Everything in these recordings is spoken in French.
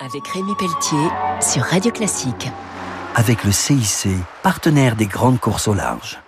avec Rémi Pelletier sur Radio Classique. Avec le CIC, partenaire des grandes courses au large.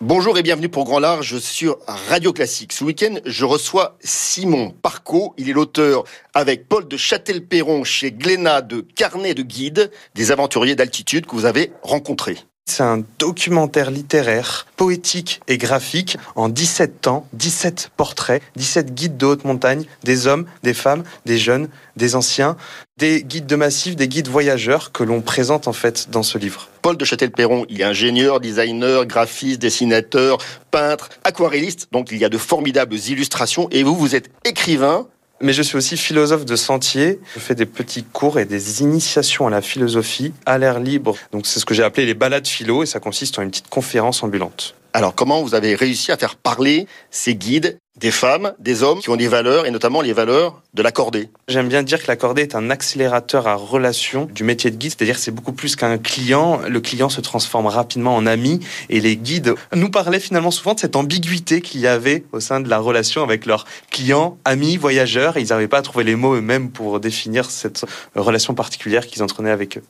Bonjour et bienvenue pour Grand Large sur Radio Classique. Ce week-end, je reçois Simon Parco. Il est l'auteur, avec Paul de Châtel-Perron chez Glénat, de carnet de guide des aventuriers d'altitude que vous avez rencontrés. C'est un documentaire littéraire, poétique et graphique en 17 temps, 17 portraits, 17 guides de haute montagne, des hommes, des femmes, des jeunes, des anciens, des guides de massif, des guides voyageurs que l'on présente en fait dans ce livre. Paul de Châtel-Perron, il est ingénieur, designer, graphiste, dessinateur, peintre, aquarelliste, donc il y a de formidables illustrations et vous, vous êtes écrivain, mais je suis aussi philosophe de sentier. Je fais des petits cours et des initiations à la philosophie à l'air libre. Donc c'est ce que j'ai appelé les balades philo et ça consiste en une petite conférence ambulante. Alors comment vous avez réussi à faire parler ces guides des femmes, des hommes qui ont des valeurs et notamment les valeurs de l'accordé J'aime bien dire que l'accordé est un accélérateur à relation du métier de guide, c'est-à-dire c'est beaucoup plus qu'un client. Le client se transforme rapidement en ami et les guides nous parlaient finalement souvent de cette ambiguïté qu'il y avait au sein de la relation avec leurs clients, amis, voyageurs et ils n'arrivaient pas à trouver les mots eux-mêmes pour définir cette relation particulière qu'ils entretenaient avec eux.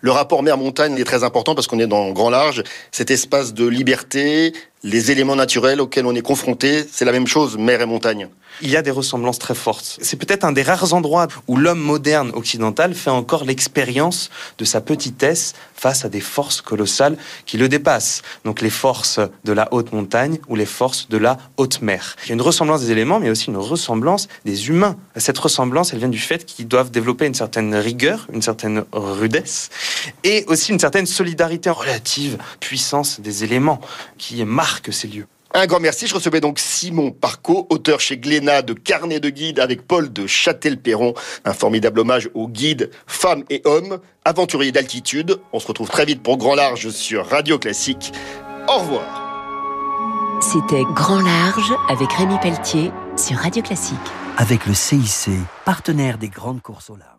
Le rapport mer-montagne est très important parce qu'on est dans grand large, cet espace de liberté, les éléments naturels auxquels on est confronté, c'est la même chose, mer et montagne. Il y a des ressemblances très fortes. C'est peut-être un des rares endroits où l'homme moderne occidental fait encore l'expérience de sa petitesse face à des forces colossales qui le dépassent. Donc les forces de la haute montagne ou les forces de la haute mer. Il y a une ressemblance des éléments, mais il y a aussi une ressemblance des humains. Cette ressemblance, elle vient du fait qu'ils doivent développer une certaine rigueur, une certaine rudesse, et aussi une certaine solidarité relative, puissance des éléments qui marquent ces lieux. Un grand merci. Je recevais donc Simon Parco, auteur chez Glénat de Carnet de guide avec Paul de Châtel-Perron. Un formidable hommage aux guides femmes et hommes, aventuriers d'altitude. On se retrouve très vite pour Grand Large sur Radio Classique. Au revoir. C'était Grand Large avec Rémi Pelletier sur Radio Classique. Avec le CIC, partenaire des grandes courses au large.